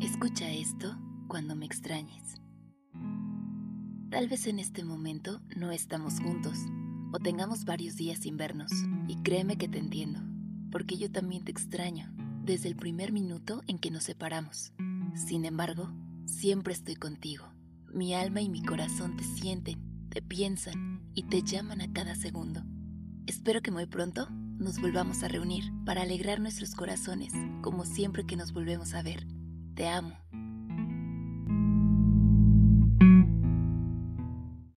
Escucha esto cuando me extrañes. Tal vez en este momento no estamos juntos o tengamos varios días sin vernos y créeme que te entiendo, porque yo también te extraño desde el primer minuto en que nos separamos. Sin embargo, siempre estoy contigo. Mi alma y mi corazón te sienten, te piensan y te llaman a cada segundo. Espero que muy pronto nos volvamos a reunir para alegrar nuestros corazones, como siempre que nos volvemos a ver. Te amo.